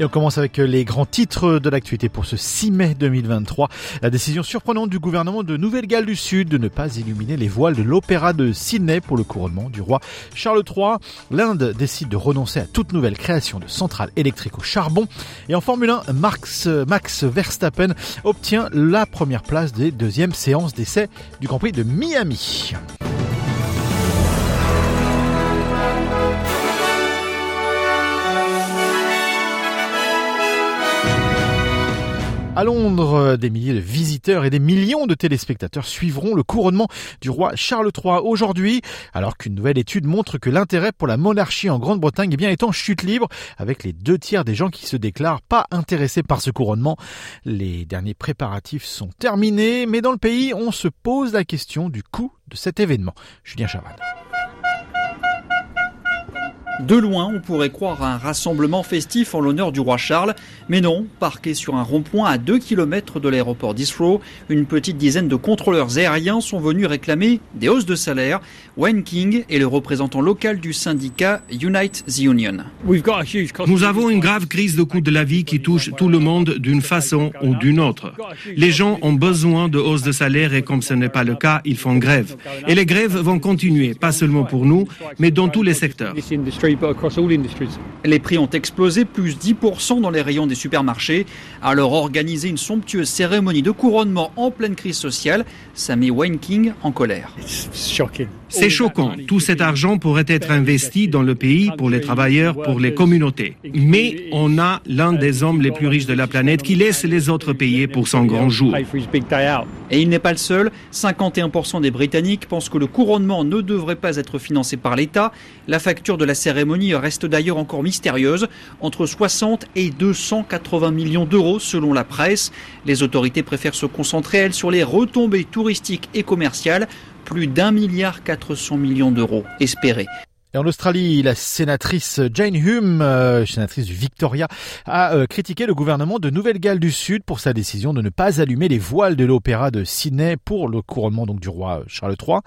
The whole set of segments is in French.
Et on commence avec les grands titres de l'actualité pour ce 6 mai 2023. La décision surprenante du gouvernement de Nouvelle-Galles du Sud de ne pas illuminer les voiles de l'opéra de Sydney pour le couronnement du roi Charles III. L'Inde décide de renoncer à toute nouvelle création de centrales électriques au charbon. Et en Formule 1, Max, Max Verstappen obtient la première place des deuxièmes séances d'essai du Grand Prix de Miami. À Londres, des milliers de visiteurs et des millions de téléspectateurs suivront le couronnement du roi Charles III aujourd'hui, alors qu'une nouvelle étude montre que l'intérêt pour la monarchie en Grande-Bretagne eh bien, est en chute libre, avec les deux tiers des gens qui se déclarent pas intéressés par ce couronnement. Les derniers préparatifs sont terminés, mais dans le pays, on se pose la question du coût de cet événement. Julien Chaval. De loin, on pourrait croire à un rassemblement festif en l'honneur du roi Charles, mais non, parqué sur un rond-point à 2 km de l'aéroport d'Israël, une petite dizaine de contrôleurs aériens sont venus réclamer des hausses de salaire. Wayne King est le représentant local du syndicat Unite the Union. Nous avons une grave crise de coût de la vie qui touche tout le monde d'une façon ou d'une autre. Les gens ont besoin de hausses de salaire et comme ce n'est pas le cas, ils font grève. Et les grèves vont continuer, pas seulement pour nous, mais dans tous les secteurs. Les prix ont explosé, plus 10% dans les rayons des supermarchés. Alors organiser une somptueuse cérémonie de couronnement en pleine crise sociale, ça met Wayne King en colère. C'est choquant. Tout cet argent pourrait être investi dans le pays pour les travailleurs, pour les communautés. Mais on a l'un des hommes les plus riches de la planète qui laisse les autres payer pour son grand jour. Et il n'est pas le seul. 51% des Britanniques pensent que le couronnement ne devrait pas être financé par l'État. La facture de la cérémonie reste d'ailleurs encore mystérieuse, entre 60 et 280 millions d'euros selon la presse. Les autorités préfèrent se concentrer, elles, sur les retombées touristiques et commerciales plus d'un milliard 400 millions d'euros espérés. Et en Australie, la sénatrice Jane Hume, euh, sénatrice du Victoria, a euh, critiqué le gouvernement de Nouvelle-Galles du Sud pour sa décision de ne pas allumer les voiles de l'opéra de Sydney pour le couronnement donc du roi Charles III.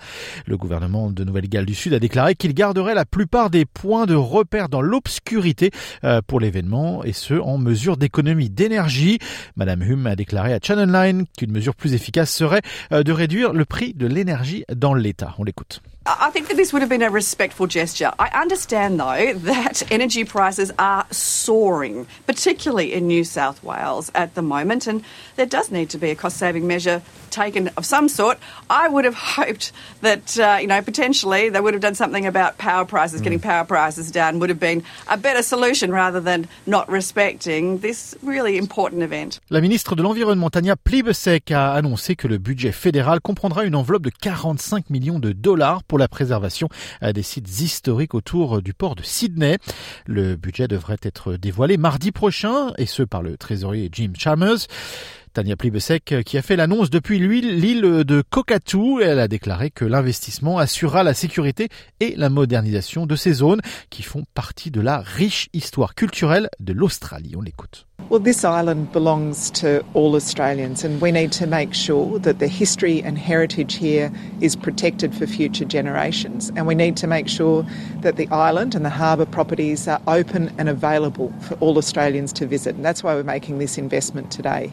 Le gouvernement de Nouvelle-Galles du Sud a déclaré qu'il garderait la plupart des points de repère dans l'obscurité euh, pour l'événement et ce en mesure d'économie d'énergie. Madame Hume a déclaré à Channel 9 qu'une mesure plus efficace serait de réduire le prix de l'énergie dans l'État. On l'écoute. I think that this would have been a respectful gesture. I understand, though, that energy prices are soaring, particularly in New South Wales at the moment, and there does need to be a cost saving measure taken of some sort. I would have hoped that, uh, you know, potentially they would have done something about power prices, mm. getting power prices down would have been a better solution rather than not respecting this really important event. La ministre de l'Environnement, Tania Plibersek, a annoncé que le budget fédéral comprendra une enveloppe de 45 millions de dollars pour la préservation des sites historiques autour du port de Sydney. Le budget devrait être dévoilé mardi prochain, et ce par le trésorier Jim Chalmers. Tania Plibesek qui a fait l'annonce depuis l'île de Kokatu. Elle a déclaré que l'investissement assurera la sécurité et la modernisation de ces zones qui font partie de la riche histoire culturelle de l'Australie. On l'écoute. Well, this island belongs to all Australians, and we need to make sure that the history and heritage here is protected for future generations. And we need to make sure that the island and the harbour properties are open and available for all Australians to visit. And that's why we're making this investment today.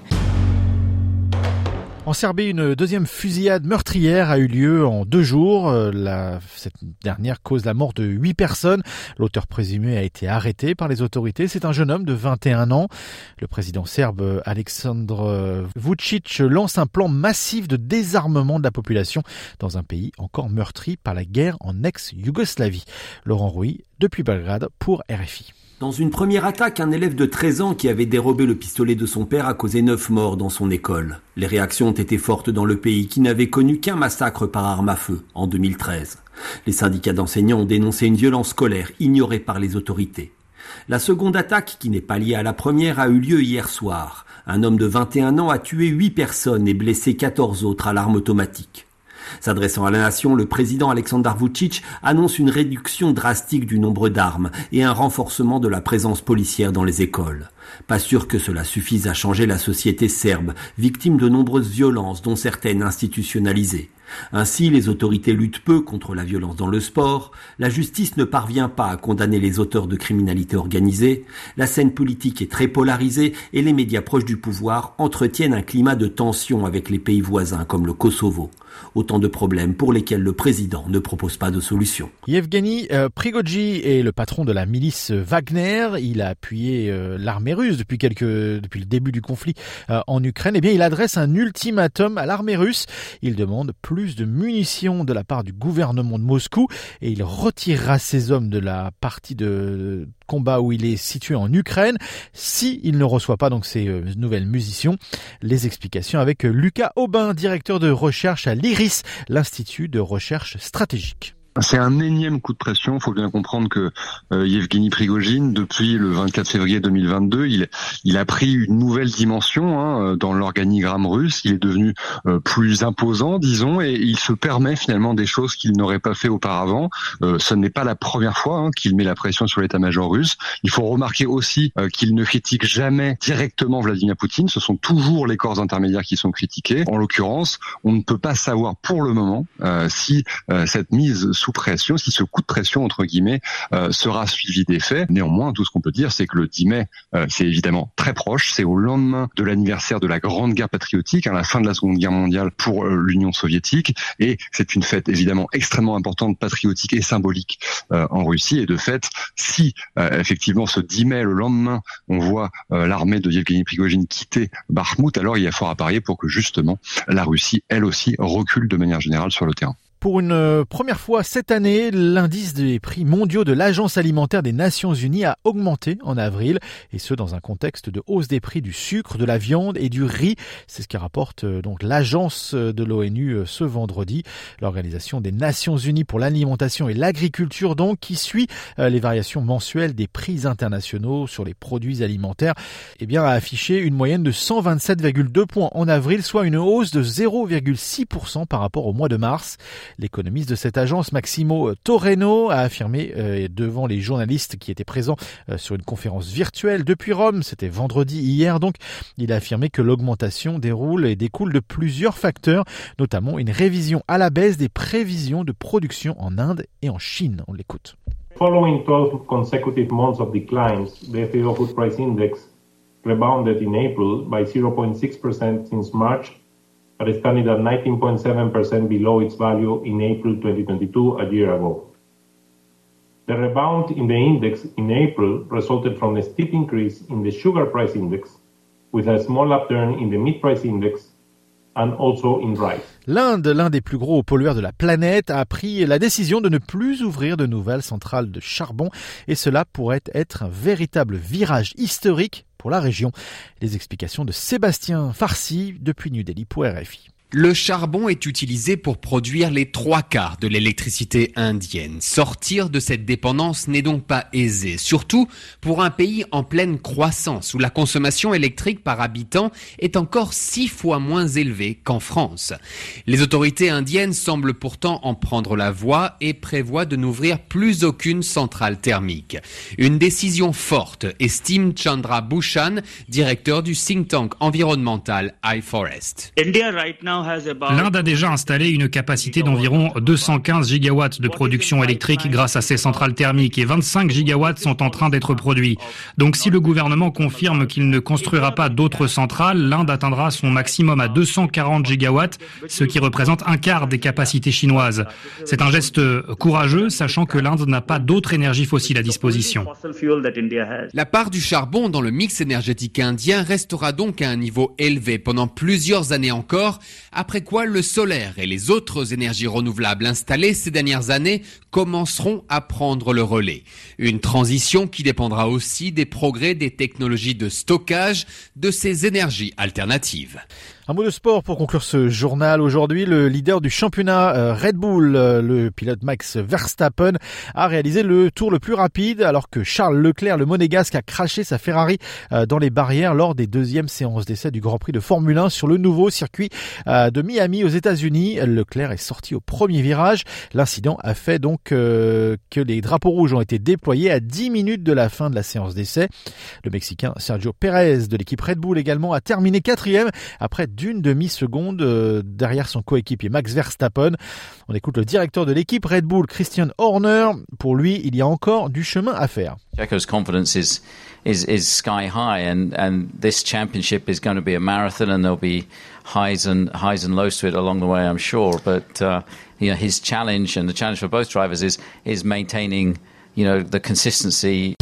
En Serbie, une deuxième fusillade meurtrière a eu lieu en deux jours. Euh, la, cette dernière cause la mort de huit personnes. L'auteur présumé a été arrêté par les autorités. C'est un jeune homme de 21 ans. Le président serbe Aleksandr Vucic lance un plan massif de désarmement de la population dans un pays encore meurtri par la guerre en ex-Yougoslavie. Laurent Rouy, depuis Belgrade, pour RFI. Dans une première attaque, un élève de 13 ans qui avait dérobé le pistolet de son père a causé 9 morts dans son école. Les réactions ont été fortes dans le pays qui n'avait connu qu'un massacre par arme à feu en 2013. Les syndicats d'enseignants ont dénoncé une violence scolaire ignorée par les autorités. La seconde attaque, qui n'est pas liée à la première, a eu lieu hier soir. Un homme de 21 ans a tué 8 personnes et blessé 14 autres à l'arme automatique. S'adressant à la nation, le président Alexander Vucic annonce une réduction drastique du nombre d'armes et un renforcement de la présence policière dans les écoles. Pas sûr que cela suffise à changer la société serbe, victime de nombreuses violences dont certaines institutionnalisées. Ainsi, les autorités luttent peu contre la violence dans le sport, la justice ne parvient pas à condamner les auteurs de criminalité organisée, la scène politique est très polarisée et les médias proches du pouvoir entretiennent un climat de tension avec les pays voisins comme le Kosovo. Autant de problèmes pour lesquels le président ne propose pas de solution. Yevgeny ultimatum à l'armée russe. De munitions de la part du gouvernement de Moscou et il retirera ses hommes de la partie de combat où il est situé en Ukraine si il ne reçoit pas donc ces nouvelles munitions. Les explications avec Lucas Aubin, directeur de recherche à l'IRIS, l'Institut de recherche stratégique. C'est un énième coup de pression. Il faut bien comprendre que euh, Yevgeny Prigogine, depuis le 24 février 2022, il, il a pris une nouvelle dimension hein, dans l'organigramme russe. Il est devenu euh, plus imposant, disons, et il se permet finalement des choses qu'il n'aurait pas fait auparavant. Euh, ce n'est pas la première fois hein, qu'il met la pression sur l'état-major russe. Il faut remarquer aussi euh, qu'il ne critique jamais directement Vladimir Poutine. Ce sont toujours les corps intermédiaires qui sont critiqués. En l'occurrence, on ne peut pas savoir pour le moment si cette mise sous pression, si ce coup de pression entre guillemets euh, sera suivi des faits. Néanmoins, tout ce qu'on peut dire, c'est que le 10 mai, euh, c'est évidemment très proche. C'est au lendemain de l'anniversaire de la Grande Guerre patriotique, à la fin de la Seconde Guerre mondiale pour euh, l'Union soviétique, et c'est une fête évidemment extrêmement importante, patriotique et symbolique en Russie. Et de fait, si effectivement ce 10 mai, le lendemain, on voit l'armée de Yevgeny Prigogine quitter Bakhmut, alors il y a fort à parier pour que justement la Russie, elle aussi, recule de manière générale sur le terrain. Pour une euh, première fois cette année, l'indice des prix mondiaux de l'Agence alimentaire des Nations Unies a augmenté en avril, et ce dans un contexte de hausse des prix du sucre, de la viande et du riz. C'est ce qui rapporte euh, donc l'agence de l'ONU euh, ce vendredi, l'Organisation des Nations Unies pour l'alimentation et l'agriculture donc qui suit les variations mensuelles des prix internationaux sur les produits alimentaires, eh bien a affiché une moyenne de 127,2 points en avril, soit une hausse de 0,6% par rapport au mois de mars. L'économiste de cette agence, Maximo Torreno, a affirmé euh, devant les journalistes qui étaient présents euh, sur une conférence virtuelle depuis Rome, c'était vendredi hier donc, il a affirmé que l'augmentation déroule et découle de plusieurs facteurs, notamment une révision à la baisse des prévisions de production en Inde et en Chine. On l'écoute. Following 12 consecutive months of declines, the FAO Food Price Index rebounded in April by 0.6% since March but is standing at 19.7% below its value in April 2022, a year ago. The rebound in the index in April resulted from a steep increase in the sugar price index, with a small upturn in the meat price index and also in rice. L'Inde, l'un des plus gros pollueurs de la planète, a pris la décision de ne plus ouvrir de nouvelles centrales de charbon et cela pourrait être un véritable virage historique pour la région. Les explications de Sébastien Farsi depuis New Delhi pour RFI. Le charbon est utilisé pour produire les trois quarts de l'électricité indienne. Sortir de cette dépendance n'est donc pas aisé, surtout pour un pays en pleine croissance où la consommation électrique par habitant est encore six fois moins élevée qu'en France. Les autorités indiennes semblent pourtant en prendre la voie et prévoient de n'ouvrir plus aucune centrale thermique. Une décision forte, estime Chandra Bhushan, directeur du think tank environnemental iForest. L'Inde a déjà installé une capacité d'environ 215 gigawatts de production électrique grâce à ses centrales thermiques et 25 gigawatts sont en train d'être produits. Donc si le gouvernement confirme qu'il ne construira pas d'autres centrales, l'Inde atteindra son maximum à 240 gigawatts, ce qui représente un quart des capacités chinoises. C'est un geste courageux, sachant que l'Inde n'a pas d'autres énergies fossiles à disposition. La part du charbon dans le mix énergétique indien restera donc à un niveau élevé pendant plusieurs années encore, après quoi le solaire et les autres énergies renouvelables installées ces dernières années commenceront à prendre le relais. Une transition qui dépendra aussi des progrès des technologies de stockage de ces énergies alternatives. Un mot de sport pour conclure ce journal. Aujourd'hui, le leader du championnat euh, Red Bull, euh, le pilote Max Verstappen, a réalisé le tour le plus rapide alors que Charles Leclerc, le monégasque, a craché sa Ferrari euh, dans les barrières lors des deuxièmes séances d'essai du Grand Prix de Formule 1 sur le nouveau circuit de Miami aux États-Unis. Leclerc est sorti au premier virage. L'incident a fait donc que les drapeaux rouges ont été déployés à 10 minutes de la fin de la séance d'essai. Le Mexicain Sergio Pérez de l'équipe Red Bull également a terminé quatrième après d'une demi-seconde euh, derrière son coéquipier Max Verstappen. On écoute le directeur de l'équipe Red Bull, Christian Horner. Pour lui, il y a encore du chemin à faire. Checo's confidence is is is sky high, and and this championship is going to be a marathon, and there'll be highs and highs and lows to it along the way, I'm sure. But uh, you know, his challenge and the challenge for both drivers is is maintaining, you know, the consistency.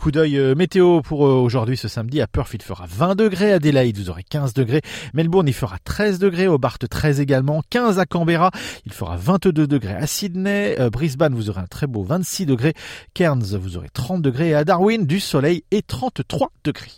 Coup d'œil euh, météo pour euh, aujourd'hui ce samedi. À Perth, il fera 20 degrés. À Adelaide, vous aurez 15 degrés. Melbourne, il fera 13 degrés. Hobart, 13 également. 15 à Canberra. Il fera 22 degrés à Sydney. Euh, Brisbane, vous aurez un très beau 26 degrés. Cairns, vous aurez 30 degrés. Et à Darwin, du soleil et 33 degrés.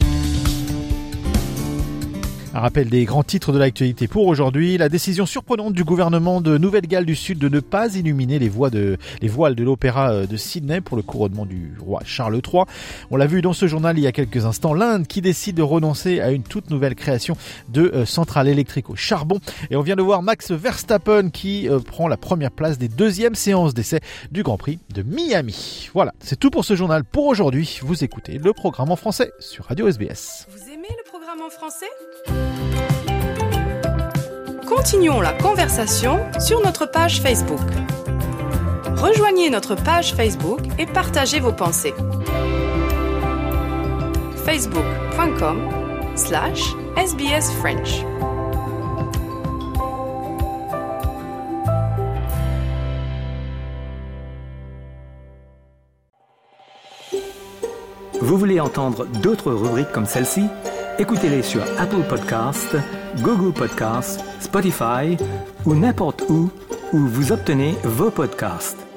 Un rappel des grands titres de l'actualité pour aujourd'hui. La décision surprenante du gouvernement de Nouvelle-Galles du Sud de ne pas illuminer les, voiles de l'opéra euh, de Sydney pour le couronnement du roi Charles III. On l'a vu dans ce journal il y a quelques instants. L'Inde qui décide de renoncer à une toute nouvelle création de euh, centrale électrique au charbon. Et on vient de voir Max Verstappen qui euh, prend la première place des deuxièmes séances d'essai du Grand Prix de Miami. Voilà, c'est tout pour ce journal pour aujourd'hui. Vous écoutez le programme en français sur Radio SBS. En français Continuons la conversation sur notre page Facebook. Rejoignez notre page Facebook et partagez vos pensées. facebook.com slash sbsfrench Vous voulez entendre d'autres rubriques comme celle-ci? Écoutez-les sur Apple Podcasts, Google Podcasts, Spotify ou n'importe où où vous obtenez vos podcasts.